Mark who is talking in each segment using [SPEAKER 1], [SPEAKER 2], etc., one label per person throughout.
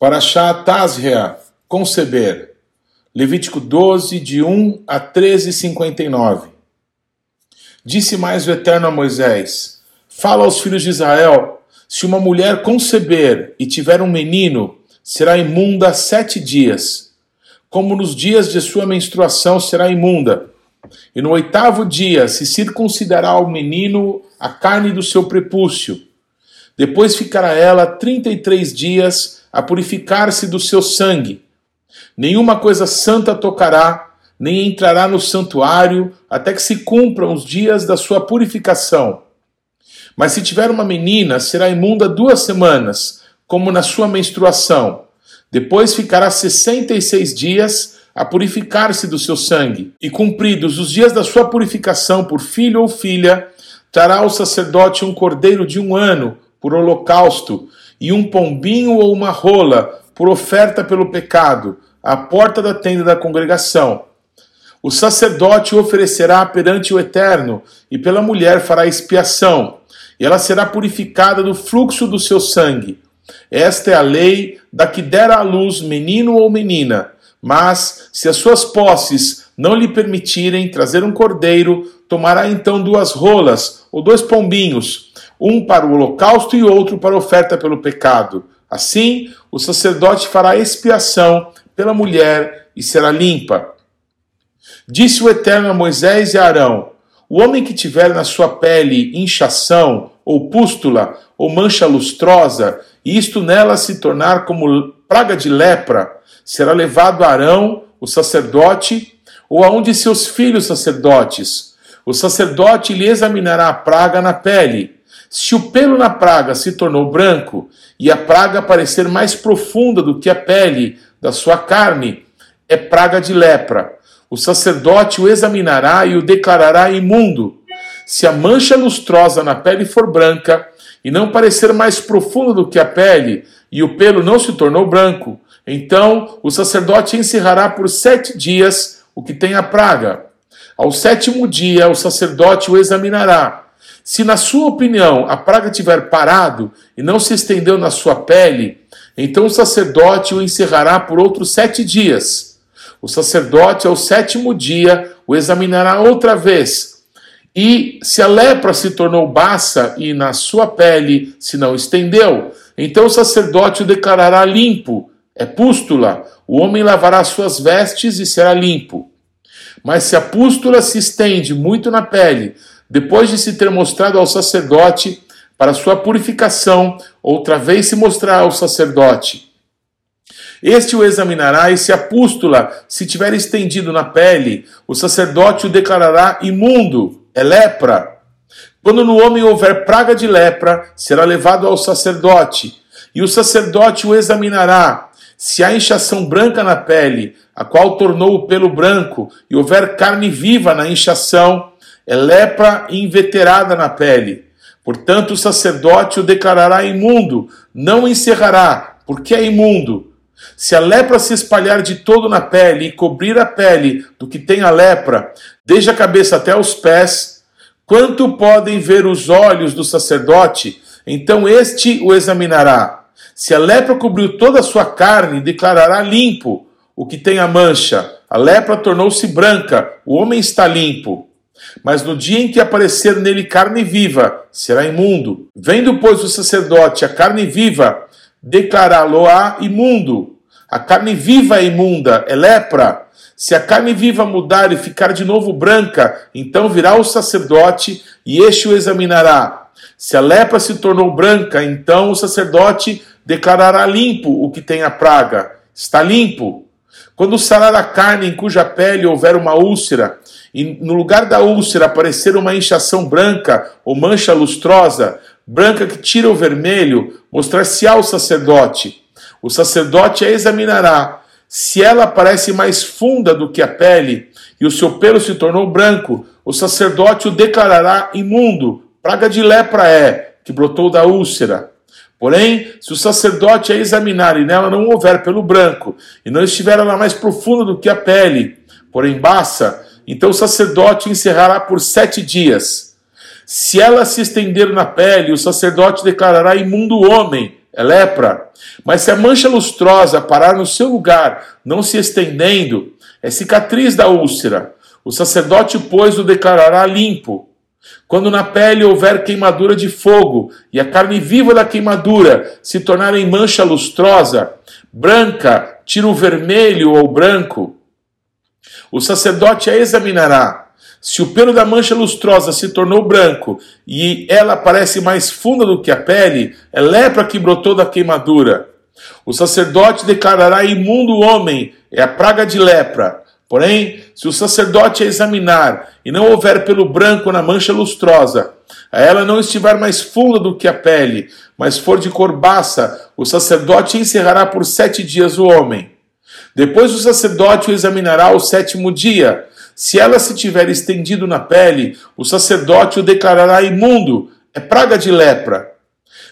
[SPEAKER 1] Para Tazria, conceber. Levítico 12, de 1 a 13, 59. Disse mais o Eterno a Moisés: Fala aos filhos de Israel: se uma mulher conceber e tiver um menino, será imunda sete dias. Como nos dias de sua menstruação será imunda. E no oitavo dia se circuncidará ao menino a carne do seu prepúcio. Depois ficará ela trinta e três dias a purificar-se do seu sangue. Nenhuma coisa santa tocará, nem entrará no santuário, até que se cumpram os dias da sua purificação. Mas se tiver uma menina, será imunda duas semanas, como na sua menstruação. Depois ficará sessenta e seis dias a purificar-se do seu sangue. E cumpridos os dias da sua purificação por filho ou filha, trará o sacerdote um cordeiro de um ano por holocausto, e um pombinho ou uma rola por oferta pelo pecado, à porta da tenda da congregação. O sacerdote oferecerá perante o Eterno, e pela mulher fará expiação, e ela será purificada do fluxo do seu sangue. Esta é a lei da que dera à luz menino ou menina. Mas, se as suas posses não lhe permitirem trazer um cordeiro, tomará então duas rolas ou dois pombinhos um para o holocausto e outro para a oferta pelo pecado. Assim, o sacerdote fará expiação pela mulher e será limpa. Disse o Eterno a Moisés e a Arão: O homem que tiver na sua pele inchação, ou pústula, ou mancha lustrosa, e isto nela se tornar como praga de lepra, será levado a Arão, o sacerdote, ou a um de seus filhos sacerdotes. O sacerdote lhe examinará a praga na pele se o pelo na praga se tornou branco e a praga parecer mais profunda do que a pele da sua carne, é praga de lepra. O sacerdote o examinará e o declarará imundo. Se a mancha lustrosa na pele for branca e não parecer mais profunda do que a pele, e o pelo não se tornou branco, então o sacerdote encerrará por sete dias o que tem a praga. Ao sétimo dia, o sacerdote o examinará. Se, na sua opinião, a praga tiver parado e não se estendeu na sua pele, então o sacerdote o encerrará por outros sete dias. O sacerdote, ao sétimo dia, o examinará outra vez. E se a lepra se tornou baça e na sua pele se não estendeu, então o sacerdote o declarará limpo, é pústula. O homem lavará suas vestes e será limpo. Mas se a pústula se estende muito na pele, depois de se ter mostrado ao sacerdote para sua purificação, outra vez se mostrar ao sacerdote. Este o examinará, e se a pústula se tiver estendido na pele, o sacerdote o declarará imundo, é lepra. Quando no homem houver praga de lepra, será levado ao sacerdote, e o sacerdote o examinará. Se há inchação branca na pele, a qual tornou o pelo branco, e houver carne viva na inchação, é lepra inveterada na pele. Portanto, o sacerdote o declarará imundo, não encerrará, porque é imundo. Se a lepra se espalhar de todo na pele e cobrir a pele do que tem a lepra, desde a cabeça até os pés, quanto podem ver os olhos do sacerdote, então este o examinará. Se a lepra cobriu toda a sua carne, declarará limpo o que tem a mancha. A lepra tornou-se branca, o homem está limpo. Mas no dia em que aparecer nele carne viva, será imundo. Vendo, pois, o sacerdote a carne viva, declará-lo-á imundo. A carne viva é imunda, é lepra. Se a carne viva mudar e ficar de novo branca, então virá o sacerdote e este o examinará. Se a lepra se tornou branca, então o sacerdote declarará limpo o que tem a praga. Está limpo. Quando sarar a carne em cuja pele houver uma úlcera, e no lugar da úlcera aparecer uma inchação branca ou mancha lustrosa, branca que tira o vermelho, mostrar-se ao sacerdote. O sacerdote a examinará. Se ela parece mais funda do que a pele e o seu pelo se tornou branco, o sacerdote o declarará imundo. Praga de lepra é, que brotou da úlcera. Porém, se o sacerdote a examinar e nela não houver pelo branco, e não estiver ela mais profunda do que a pele, porém baça, então o sacerdote encerrará por sete dias. Se ela se estender na pele, o sacerdote declarará imundo o homem, é lepra. Mas se a mancha lustrosa parar no seu lugar, não se estendendo, é cicatriz da úlcera. O sacerdote, pois, o declarará limpo. Quando na pele houver queimadura de fogo e a carne viva da queimadura se tornar em mancha lustrosa, branca, tiro vermelho ou branco, o sacerdote a examinará. Se o pelo da mancha lustrosa se tornou branco e ela parece mais funda do que a pele, é lepra que brotou da queimadura. O sacerdote declarará imundo o homem, é a praga de lepra. Porém, se o sacerdote a examinar e não houver pelo branco na mancha lustrosa, a ela não estiver mais funda do que a pele, mas for de cor baça, o sacerdote encerrará por sete dias o homem. Depois o sacerdote o examinará ao sétimo dia. Se ela se tiver estendido na pele, o sacerdote o declarará imundo, é praga de lepra.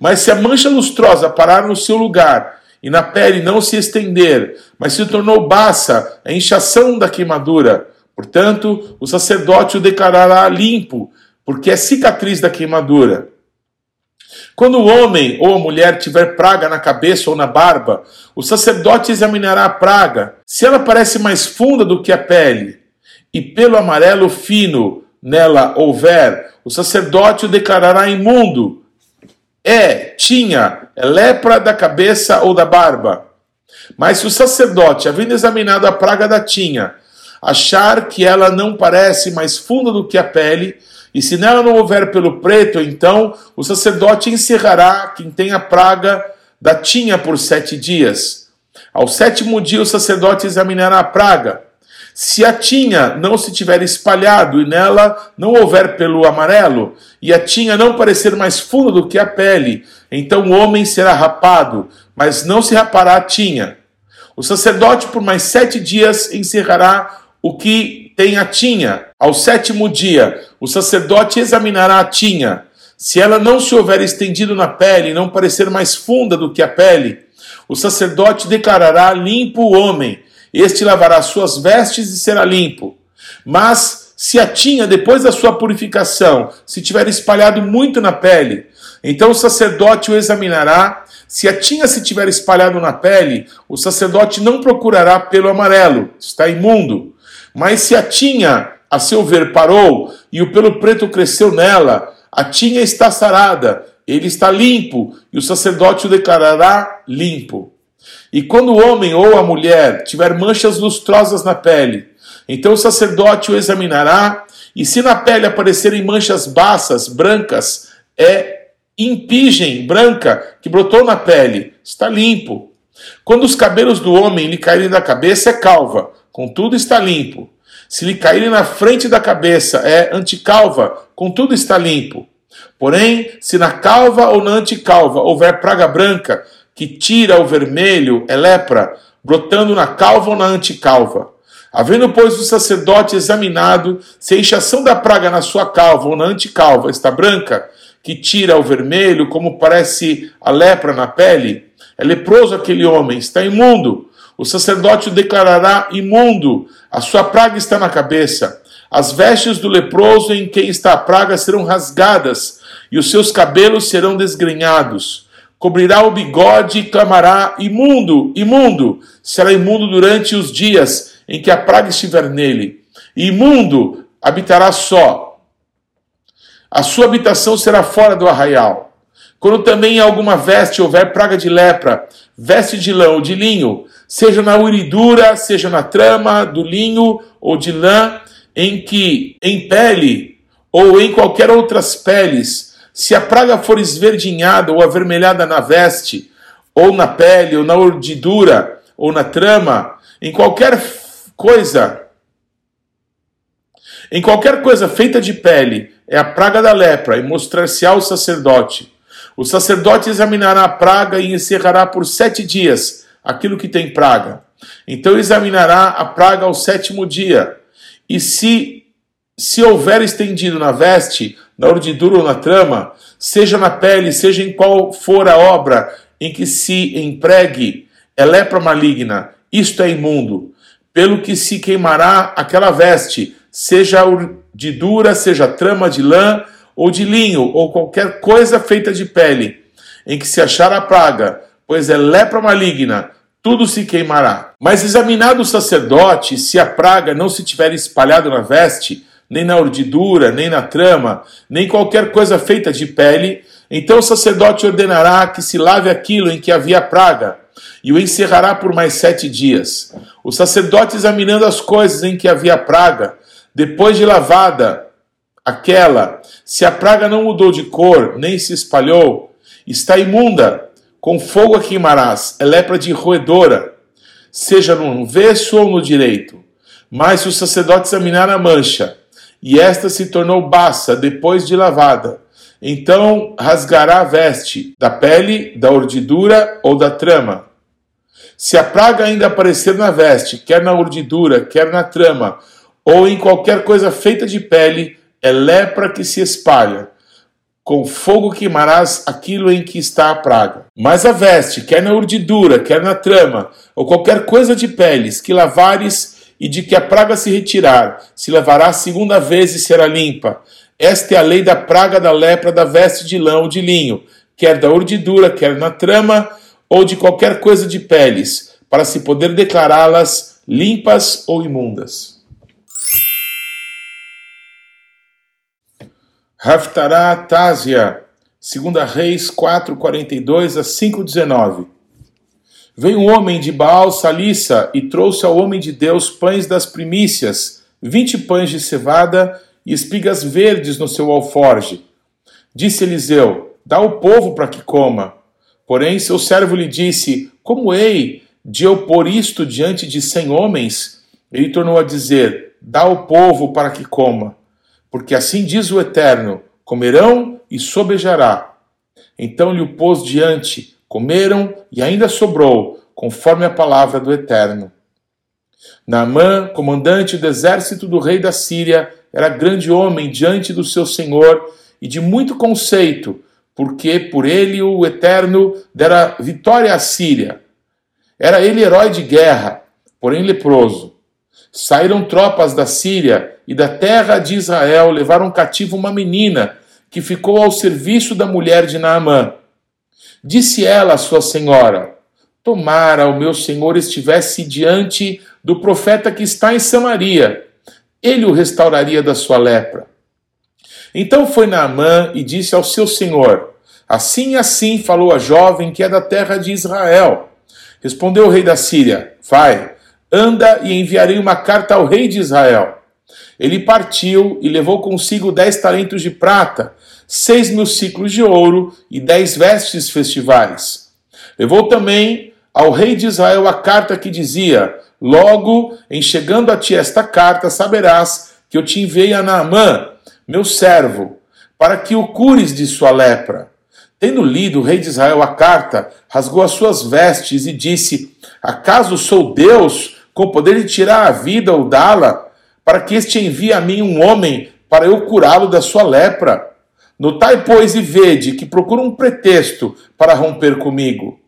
[SPEAKER 1] Mas se a mancha lustrosa parar no seu lugar e na pele não se estender, mas se tornou baça, é inchação da queimadura. Portanto, o sacerdote o declarará limpo, porque é cicatriz da queimadura. Quando o homem ou a mulher tiver praga na cabeça ou na barba, o sacerdote examinará a praga. Se ela parece mais funda do que a pele, e pelo amarelo fino nela houver, o sacerdote o declarará imundo. É, tinha, lepra da cabeça ou da barba. Mas se o sacerdote, havendo examinado a praga da tinha, achar que ela não parece mais funda do que a pele, e se nela não houver pelo preto, então o sacerdote encerrará quem tem a praga da tinha por sete dias. Ao sétimo dia o sacerdote examinará a praga. Se a tinha não se tiver espalhado e nela não houver pelo amarelo, e a tinha não parecer mais funda do que a pele, então o homem será rapado, mas não se rapará a tinha. O sacerdote por mais sete dias encerrará o que tem a tinha. Ao sétimo dia, o sacerdote examinará a tinha. Se ela não se houver estendido na pele e não parecer mais funda do que a pele, o sacerdote declarará limpo o homem. Este lavará suas vestes e será limpo. Mas se a tinha, depois da sua purificação, se tiver espalhado muito na pele, então o sacerdote o examinará. Se a tinha se tiver espalhado na pele, o sacerdote não procurará pelo amarelo, está imundo. Mas se a tinha, a seu ver, parou e o pelo preto cresceu nela, a tinha está sarada, ele está limpo, e o sacerdote o declarará limpo. E quando o homem ou a mulher tiver manchas lustrosas na pele, então o sacerdote o examinará, e se na pele aparecerem manchas baças, brancas, é impigem branca que brotou na pele, está limpo. Quando os cabelos do homem lhe caírem da cabeça, é calva, contudo está limpo. Se lhe caírem na frente da cabeça, é anticalva, contudo está limpo. Porém, se na calva ou na anticalva houver praga branca, que tira o vermelho, é lepra, brotando na calva ou na anticalva. Havendo, pois, o sacerdote examinado se a inchação da praga na sua calva ou na anticalva está branca, que tira o vermelho, como parece a lepra na pele, é leproso aquele homem, está imundo o sacerdote o declarará imundo, a sua praga está na cabeça. As vestes do leproso em quem está a praga serão rasgadas, e os seus cabelos serão desgrenhados. Cobrirá o bigode e clamará: imundo, imundo! Será imundo durante os dias em que a praga estiver nele. Imundo habitará só. A sua habitação será fora do arraial. Quando também em alguma veste houver praga de lepra, veste de lã ou de linho, seja na uridura, seja na trama do linho ou de lã, em que em pele ou em qualquer outras peles, se a praga for esverdinhada ou avermelhada na veste, ou na pele, ou na urdidura, ou na trama, em qualquer coisa, em qualquer coisa feita de pele, é a praga da lepra, e mostrar-se ao sacerdote. O sacerdote examinará a praga e encerrará por sete dias aquilo que tem praga. Então examinará a praga ao sétimo dia. E se, se houver estendido na veste, na urdidura ou na trama, seja na pele, seja em qual for a obra em que se empregue, é lepra maligna, isto é imundo. Pelo que se queimará aquela veste, seja urdidura, seja trama de lã, ou de linho, ou qualquer coisa feita de pele. em que se achar a praga, pois é lepra maligna, tudo se queimará. Mas examinado o sacerdote, se a praga não se tiver espalhado na veste, nem na urdidura, nem na trama, nem qualquer coisa feita de pele, então o sacerdote ordenará que se lave aquilo em que havia praga, e o encerrará por mais sete dias. O sacerdote, examinando as coisas em que havia praga, depois de lavada aquela, se a praga não mudou de cor, nem se espalhou, está imunda, com fogo a queimarás, é lepra de roedora, seja no avesso ou no direito. Mas se o sacerdote examinar a mancha, e esta se tornou baça depois de lavada, então rasgará a veste da pele, da urdidura ou da trama. Se a praga ainda aparecer na veste, quer na urdidura, quer na trama, ou em qualquer coisa feita de pele, é lepra que se espalha com fogo queimarás aquilo em que está a praga. Mas a veste, quer na urdidura, quer na trama, ou qualquer coisa de peles, que lavares e de que a praga se retirar, se lavará a segunda vez e será limpa. Esta é a lei da praga da lepra da veste de lã ou de linho, quer da urdidura, quer na trama, ou de qualquer coisa de peles, para se poder declará-las limpas ou imundas. Haftará Tásia, 2 Reis 4, 42 a 5, 19. Veio um homem de Baal Salissa e trouxe ao homem de Deus pães das primícias, vinte pães de cevada e espigas verdes no seu alforge. Disse Eliseu: Dá ao povo para que coma. Porém, seu servo lhe disse: Como hei de eu pôr isto diante de cem homens? Ele tornou a dizer: Dá ao povo para que coma porque assim diz o Eterno: comerão e sobejará. Então lhe o pôs diante, comeram e ainda sobrou, conforme a palavra do Eterno. Naamã, comandante do exército do rei da Síria, era grande homem diante do seu senhor e de muito conceito, porque por ele o Eterno dera vitória à Síria. Era ele herói de guerra, porém leproso. Saíram tropas da Síria e da terra de Israel, levaram cativo uma menina que ficou ao serviço da mulher de Naamã. Disse ela à sua senhora: Tomara o meu senhor estivesse diante do profeta que está em Samaria, ele o restauraria da sua lepra. Então foi Naamã e disse ao seu senhor: Assim e assim falou a jovem que é da terra de Israel. Respondeu o rei da Síria: Vai, Anda e enviarei uma carta ao rei de Israel. Ele partiu e levou consigo dez talentos de prata, seis mil ciclos de ouro e dez vestes festivais. Levou também ao rei de Israel a carta que dizia: Logo, em chegando a ti esta carta, saberás que eu te enviei a Naamã, meu servo, para que o cures de sua lepra. Tendo lido o rei de Israel a carta, rasgou as suas vestes e disse: Acaso sou Deus com poder de tirar a vida ou dá-la, para que este envie a mim um homem para eu curá-lo da sua lepra. Notai, pois, e vede que procura um pretexto para romper comigo.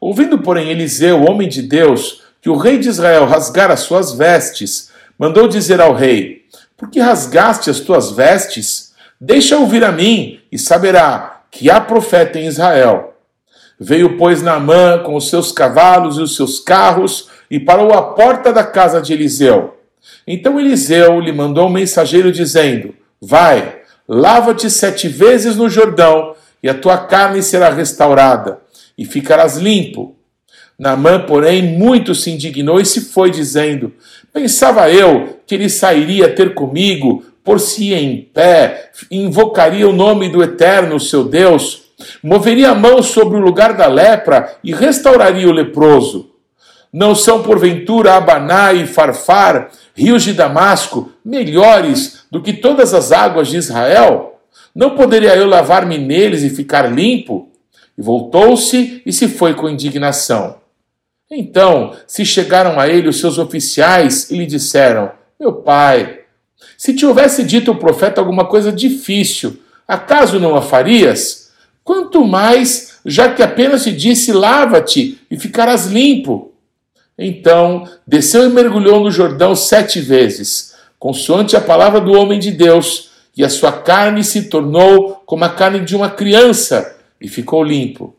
[SPEAKER 1] Ouvindo, porém, Eliseu, homem de Deus, que o rei de Israel rasgara as suas vestes, mandou dizer ao rei: Por que rasgaste as tuas vestes? Deixa ouvir a mim, e saberá que há profeta em Israel. Veio, pois, Naamã com os seus cavalos e os seus carros e parou à porta da casa de Eliseu. Então Eliseu lhe mandou um mensageiro dizendo: Vai, lava-te sete vezes no Jordão, e a tua carne será restaurada, e ficarás limpo. Naamã, porém, muito se indignou e se foi, dizendo: Pensava eu que ele sairia ter comigo, por-se em pé, invocaria o nome do Eterno, seu Deus, moveria a mão sobre o lugar da lepra e restauraria o leproso. Não são, porventura, Abaná e Farfar, rios de Damasco, melhores do que todas as águas de Israel? Não poderia eu lavar-me neles e ficar limpo? E voltou-se e se foi com indignação. Então se chegaram a ele os seus oficiais e lhe disseram: Meu pai, se te houvesse dito o profeta alguma coisa difícil, acaso não a farias? Quanto mais, já que apenas te disse: Lava-te e ficarás limpo. Então desceu e mergulhou no Jordão sete vezes, consoante a palavra do homem de Deus, e a sua carne se tornou como a carne de uma criança, e ficou limpo.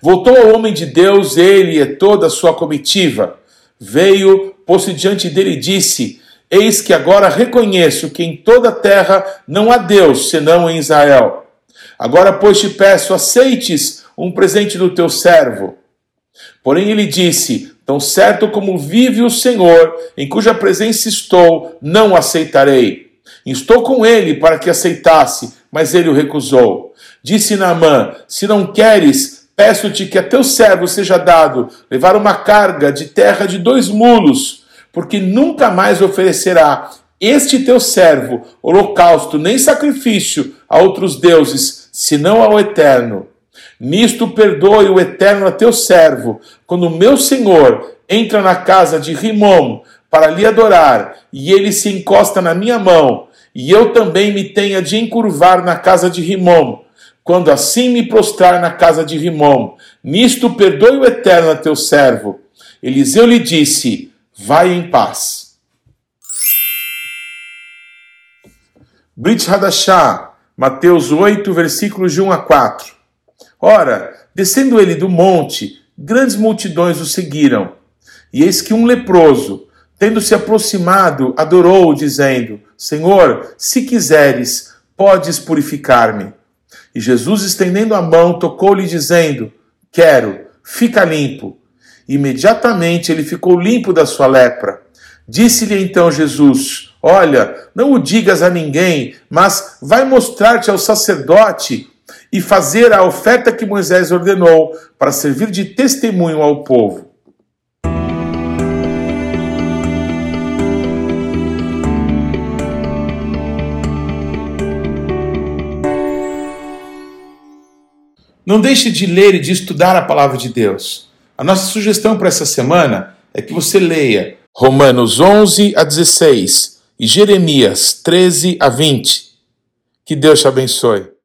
[SPEAKER 1] Voltou ao homem de Deus, ele e toda a sua comitiva. Veio, pôs-se diante dele e disse: Eis que agora reconheço que em toda a terra não há Deus senão em Israel. Agora, pois, te peço, aceites um presente do teu servo. Porém, ele disse: Tão certo como vive o Senhor, em cuja presença estou, não aceitarei. Estou com ele para que aceitasse, mas ele o recusou. Disse Naamã: Se não queres, peço-te que a teu servo seja dado levar uma carga de terra de dois mulos, porque nunca mais oferecerá este teu servo holocausto nem sacrifício a outros deuses, senão ao Eterno. Nisto perdoe o Eterno a teu servo, quando o meu senhor entra na casa de Rimom para lhe adorar, e ele se encosta na minha mão, e eu também me tenha de encurvar na casa de Rimom, quando assim me prostrar na casa de Rimom. Nisto perdoe o Eterno a teu servo. Eliseu lhe disse: Vai em paz. Brit Hadashah, Mateus 8, versículos de 1 a 4. Ora, descendo ele do monte, grandes multidões o seguiram. E eis que um leproso, tendo se aproximado, adorou, dizendo: Senhor, se quiseres, podes purificar-me. E Jesus, estendendo a mão, tocou-lhe, dizendo: Quero, fica limpo. Imediatamente ele ficou limpo da sua lepra. Disse-lhe então Jesus: Olha, não o digas a ninguém, mas vai mostrar-te ao sacerdote e fazer a oferta que Moisés ordenou para servir de testemunho ao povo. Não deixe de ler e de estudar a palavra de Deus. A nossa sugestão para essa semana é que você leia Romanos 11 a 16 e Jeremias 13 a 20. Que Deus te abençoe.